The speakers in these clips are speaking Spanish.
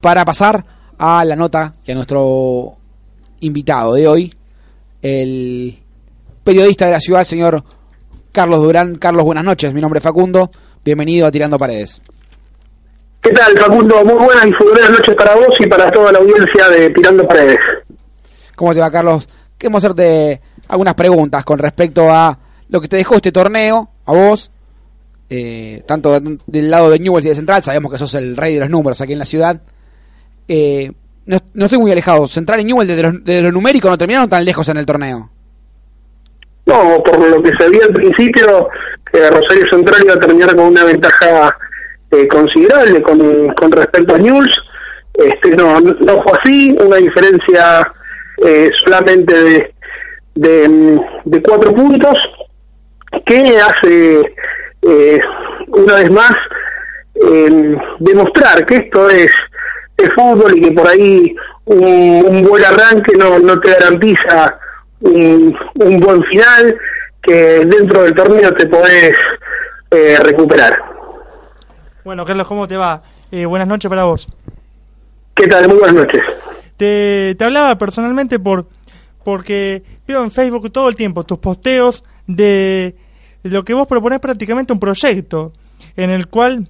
Para pasar a la nota que a nuestro invitado de hoy, el periodista de la ciudad, señor Carlos Durán. Carlos, buenas noches. Mi nombre es Facundo. Bienvenido a Tirando Paredes. ¿Qué tal, Facundo? Muy buenas y buenas noches para vos y para toda la audiencia de Tirando Paredes. ¿Cómo te va, Carlos? Queremos hacerte algunas preguntas con respecto a lo que te dejó este torneo, a vos, eh, tanto del lado de Newell's y de Central, sabemos que sos el rey de los números aquí en la ciudad. Eh, no, no, estoy muy alejado. Central y Newell desde lo, numérico no terminaron tan lejos en el torneo. No, por lo que se vio al principio, eh, Rosario Central iba a terminar con una ventaja eh, considerable con, respecto a Newell's. Este, no, no fue así, una diferencia eh, solamente de, de, de, cuatro puntos que hace eh, una vez más demostrar que esto es, es fútbol y que por ahí un, un buen arranque no, no te garantiza un, un, buen final que dentro del torneo te podés eh, recuperar. Bueno, Carlos, ¿cómo te va? Eh, buenas noches para vos. ¿Qué tal? Muy buenas noches. Te, te hablaba personalmente por porque veo en Facebook todo el tiempo tus posteos de lo que vos proponés prácticamente un proyecto en el cual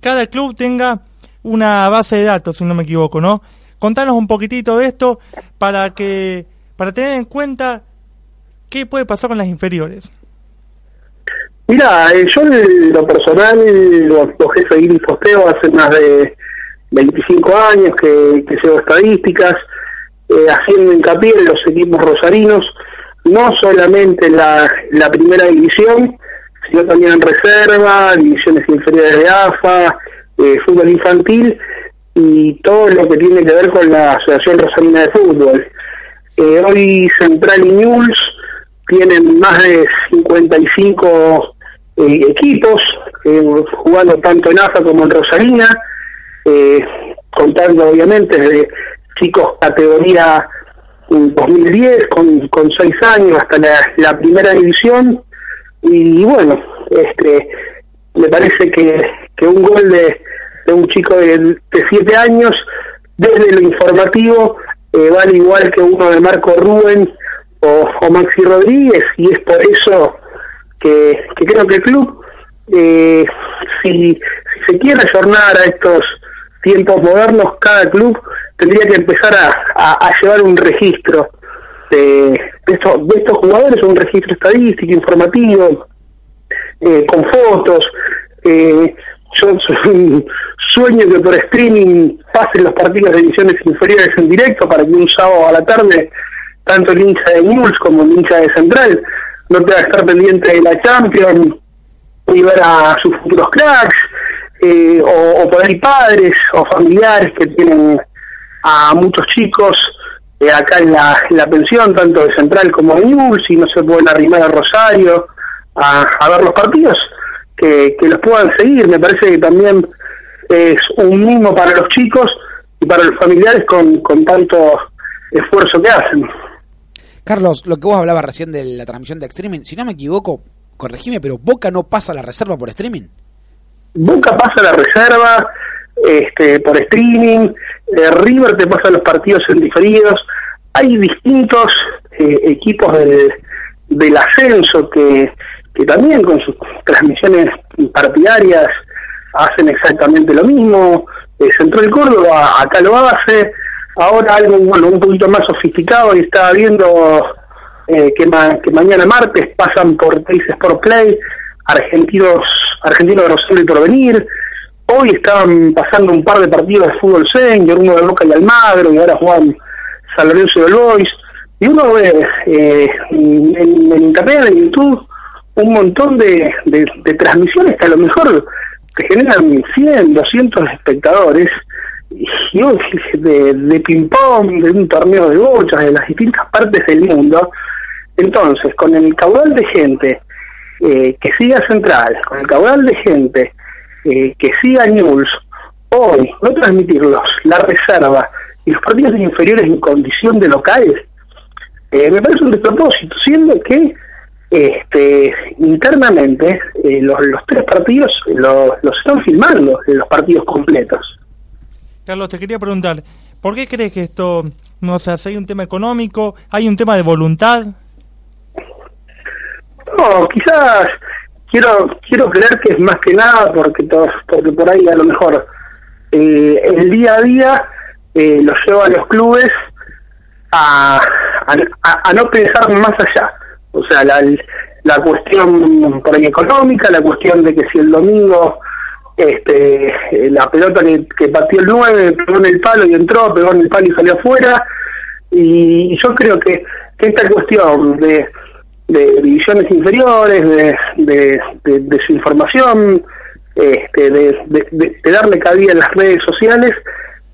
cada club tenga una base de datos, si no me equivoco, ¿no? Contanos un poquitito de esto para que para tener en cuenta qué puede pasar con las inferiores. Mira, eh, yo en lo personal lo, lo seguir y posteo hace más de 25 años que, que llevo estadísticas, eh, haciendo hincapié en los equipos rosarinos, no solamente en la, la primera división, sino también en reserva, divisiones inferiores de AFA, eh, fútbol infantil y todo lo que tiene que ver con la Asociación Rosarina de Fútbol. Eh, hoy Central y News tienen más de 55 eh, equipos, eh, jugando tanto en AFA como en Rosarina, eh, contando obviamente desde chicos categoría 2010 con, con seis años hasta la, la primera división y, bueno este me parece que, que un gol de, un chico de, siete años desde lo informativo eh, vale igual que uno de Marco Rubén o, Maxi Rodríguez y es por eso que, que creo que el club eh, si, se quiere ayornar a estos tiempos modernos cada club tendría que empezar a, llevar un registro de, de, estos, de estos jugadores, un registro estadístico, informativo, eh, con fotos. Eh, yo sueño que por streaming pasen los partidos de divisiones inferiores en directo para que un sábado a la tarde tanto el hincha de Newell's como el hincha de Central no tenga que estar pendiente de la Champions y ver a sus futuros cracks eh, o, o ahí padres o familiares que tienen a muchos chicos eh, acá en la, la pensión, tanto de Central como de Newell's, y no se pueden arrimar a Rosario a, a ver los partidos, que, que los puedan seguir. Me parece que también es un mimo para los chicos y para los familiares con, con tanto esfuerzo que hacen. Carlos, lo que vos hablabas recién de la transmisión de streaming, si no me equivoco, corregime, pero Boca no pasa la reserva por streaming. Boca pasa la reserva este, por streaming, eh, River te pasa los partidos en diferidos, hay distintos eh, equipos del, del ascenso que, que también con sus transmisiones partidarias hacen exactamente lo mismo, eh, Central Córdoba acá lo hace, ahora algo bueno un poquito más sofisticado y estaba viendo eh, que, ma que mañana martes pasan por Teis Sport Play argentinos argentinos de Rosario y Porvenir. Hoy estaban pasando un par de partidos de fútbol senior uno de Boca y Almagro y ahora juegan San Lorenzo del Boys. Y uno ve eh, en, en internet en YouTube un montón de, de, transmisiones que a lo mejor te generan 100, 200 espectadores colegio, de, de ping-pong, de un torneo de bochas, de las distintas partes del mundo. Entonces, con el caudal de gente eh, que siga Central, con el caudal de gente eh, que siga News, hoy no transmitirlos, la reserva y los partidos inferiores en condición de locales, eh, me parece un despropósito, siendo que este, internamente eh, los, los, tres partidos los, los están filmando, los partidos completos. Carlos, te quería preguntar, ¿por qué crees que esto no se hace? ¿Hay un tema económico? ¿Hay un tema de voluntad? No, quizás quiero quiero creer que es más que nada porque todos, porque por ahí a lo mejor eh, el día a día eh, lo lleva a los clubes a, a, no pensar más allá. O sea, la, la cuestión por ahí económica, la cuestión de que si el domingo este la pelota que, que pateó el 9 pegó en el palo y entró, pegó en el palo y salió afuera. Y, yo creo que, esta cuestión de, de divisiones inferiores, de, de, de desinformación, este, de, de, darle cabida en las redes sociales,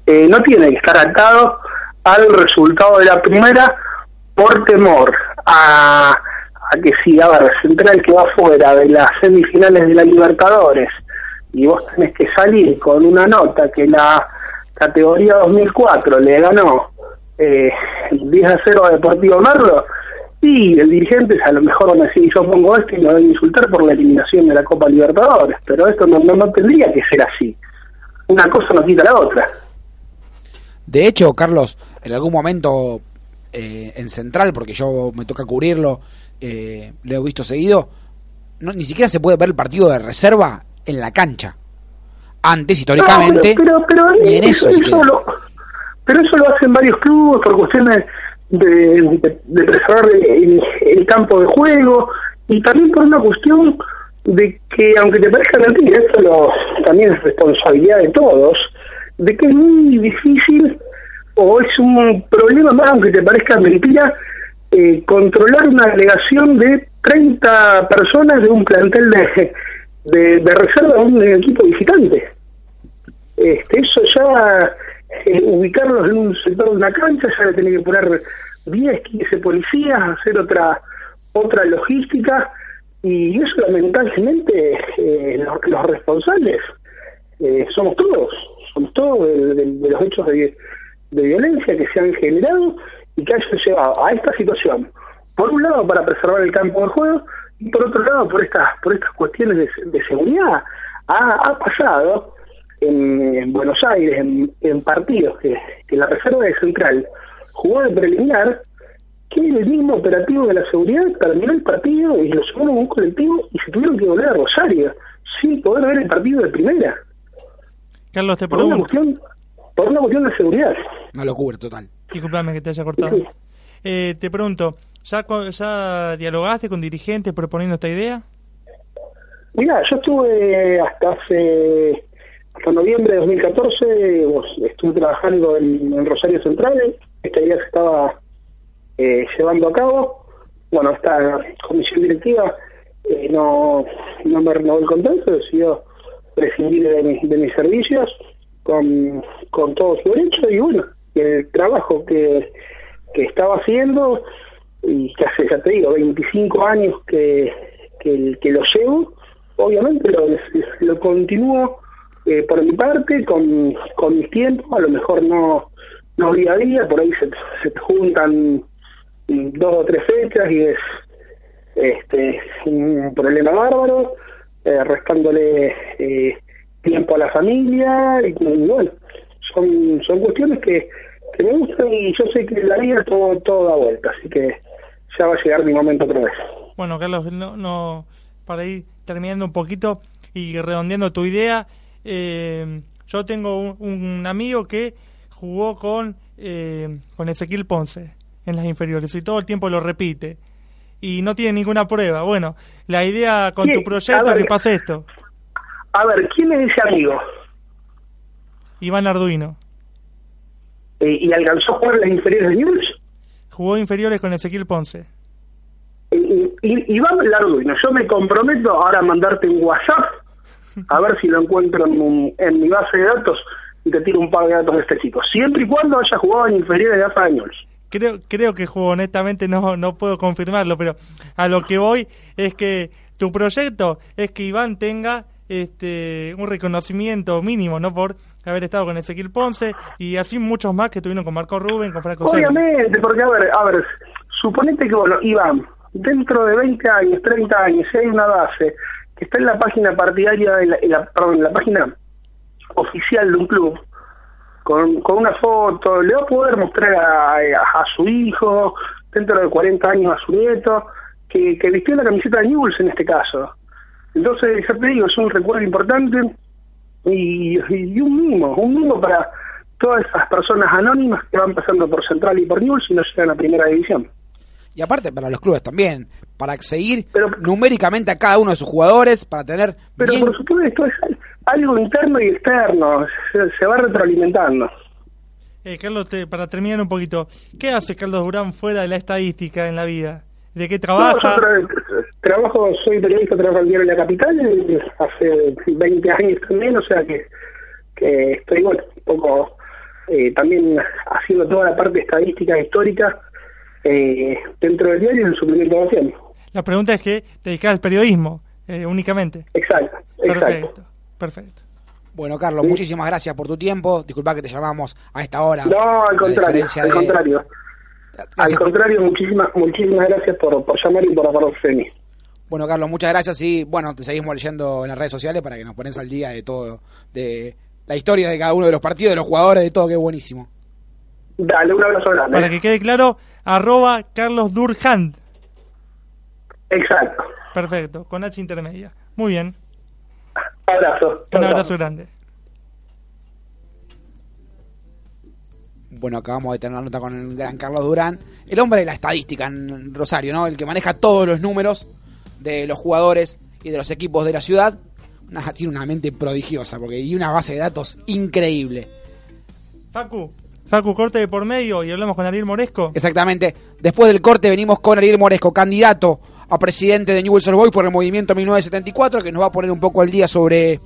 eh, no tiene que estar atado al resultado de la primera por temor a, a que si, a ver, Central que va fuera de las semifinales de la Libertadores y vos tenés que salir con una nota que la categoría 2004 le ganó eh, 10 a 0 a Deportivo Merlo, y el dirigente a lo mejor van a decir yo pongo esto y me van a insultar por la eliminación de la Copa Libertadores, pero esto no, no tendría que ser así. Una cosa no quita la otra. De hecho, Carlos, en algún momento eh, en Central, porque yo me toca cubrirlo, eh, lo he visto seguido, no, ni siquiera se puede ver el partido de reserva en la cancha. Antes, históricamente, pero, pero, en eso, lo, pero eso lo hacen varios clubes por cuestiones de, de, preservar el, campo de juego y también por una cuestión de que, aunque te parezca mentira, esto lo, también es responsabilidad de todos, de que es muy difícil o es un problema más, aunque te parezca mentira, eh, controlar una delegación de 30 personas de un plantel de, de, de reserva de un equipo visitante. Este, eso ya, eh, ubicarlos en un sector de una cancha, ya le tiene que poner 10, 15 policías, hacer otra otra logística y eso lamentablemente eh, los, responsables eh, somos todos, somos todos de, los hechos de, de, violencia que se han generado y que han llevado a esta situación. Por un lado para preservar el campo de juego y por otro lado por estas por estas cuestiones de, seguridad. Ha, ha pasado en, Buenos Aires en, en partidos que, que la reserva de Central jugó de preliminar que el mismo operativo de la seguridad terminó el partido y lo sumaron a un colectivo y se tuvieron que volver a Rosario sin poder ver el partido de primera. Carlos, te cuestión Por una cuestión de seguridad. Una locura total. Disculpame que te haya cortado. Eh, te pregunto, ¿ya, ¿ya dialogaste con dirigentes proponiendo esta idea? Mira, yo estuve hasta hace hasta noviembre de 2014, estuve trabajando en, Rosario Central, esta idea se estaba eh, llevando a cabo. Bueno, esta comisión directiva eh, no, no me renovó el contrato, decidió prescindir de, de mis servicios con, con todo su derecho y bueno, el trabajo que, que estaba haciendo y que hace, ya te digo, 25 años que, que, que lo llevo, obviamente lo, lo continúo eh, por mi parte con, con mis tiempos, a lo mejor no, no día a día, por ahí se, se juntan dos o tres fechas y es este un problema bárbaro, eh, restándole eh, tiempo a la familia y, bueno, son, son cuestiones que, que me gustan y yo sé que la vida todo, todo da vuelta, así que ya va a llegar mi momento otra vez. Bueno, Carlos, no, no, para ir terminando un poquito y redondeando tu idea, eh, yo tengo un, un, amigo que jugó con, eh, con Ezequiel Ponce en las inferiores y todo el tiempo lo repite y no tiene ninguna prueba. Bueno, la idea con tu proyecto es que pase esto. A ver, ¿quién es ese amigo? Iván Arduino. ¿Y, alcanzó a jugar las inferiores de News? Jugó inferiores con Ezequiel Ponce. Y, Iván Arduino, yo me comprometo ahora a mandarte un WhatsApp, a ver si lo encuentro en, en mi base de datos y te tiro un par de datos de este chico. Siempre y cuando haya jugado en inferiores de AFA de Newell's. Creo, creo que jugó, honestamente no, no puedo confirmarlo, pero a lo que voy es que tu proyecto es que Iván tenga este un reconocimiento mínimo, ¿no? Por haber estado con Ezequiel Ponce y así muchos más que tuvieron con Marco Rubén, con Franco. Obviamente, porque a ver, a ver, suponete que, bueno, Iván, dentro de 20 años, 30 años, si hay una base que está en la página partidaria, en la, en la página oficial de un club, con, con una foto, le va a poder mostrar a, a- a su hijo, dentro de 40 años a su nieto, que, que vistió la camiseta de Newell's en este caso. Entonces, ya te digo, es un recuerdo importante y, y un mimo, un mimo para todas esas personas anónimas que van pasando por Central y por Newell's y no llegan a Primera División. Y aparte para los clubes también, para seguir Pero- numéricamente a cada uno de sus jugadores, para tener Pero bien... por supuesto es al- algo interno y externo, se, se va retroalimentando. Eh, Carlos, te- para terminar un poquito, ¿qué hace Carlos Durán fuera de la estadística en la vida? ¿De qué trabaja? Trabajo, soy periodista, trabajo en Diario La Capital y hace 20 años también, o sea que, que estoy, bueno, un poco eh, también haciendo toda la parte estadística histórica eh, dentro del diario y en el suplemento de Nación. La pregunta es que te dedicas al periodismo, eh, únicamente. Exacto, exacto. Perfecto, perfecto. Bueno, Carlos, Sí. muchísimas gracias por tu tiempo. Disculpa que te llamamos a esta hora. No, al contrario, al de- contrario. Al contrario, muchísimas muchísimas gracias por, por llamar y por acordarse de mí. Bueno, Carlos, muchas gracias y bueno, te seguimos leyendo en las redes sociales para que nos pones al día de todo, de la historia de cada uno de los partidos, de los jugadores, de todo, que es buenísimo. Dale, un abrazo grande. Para que quede claro, arroba Carlos Durhand. Exacto. Perfecto, con H intermedia. Muy bien, Abrazo. un abrazo grande. Bueno, acabamos de tener la nota con el gran Carlos Durán, el hombre de la estadística en Rosario, ¿no? El que maneja todos los números de los jugadores y de los equipos de la ciudad. Una- tiene una mente prodigiosa porque y una base de datos increíble. Facu, Facu, corte de por medio y hablamos con Ariel Moresco. Exactamente. Después del corte venimos con Ariel Moresco, candidato a presidente de Newell's Old Boys por el movimiento 1974, que nos va a poner un poco al día sobre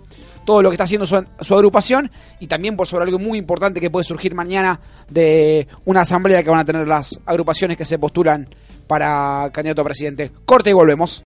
todo lo que está haciendo su, su agrupación y también por sobre algo muy importante que puede surgir mañana de una asamblea que van a tener las agrupaciones que se postulan para candidato a presidente. Corte y volvemos.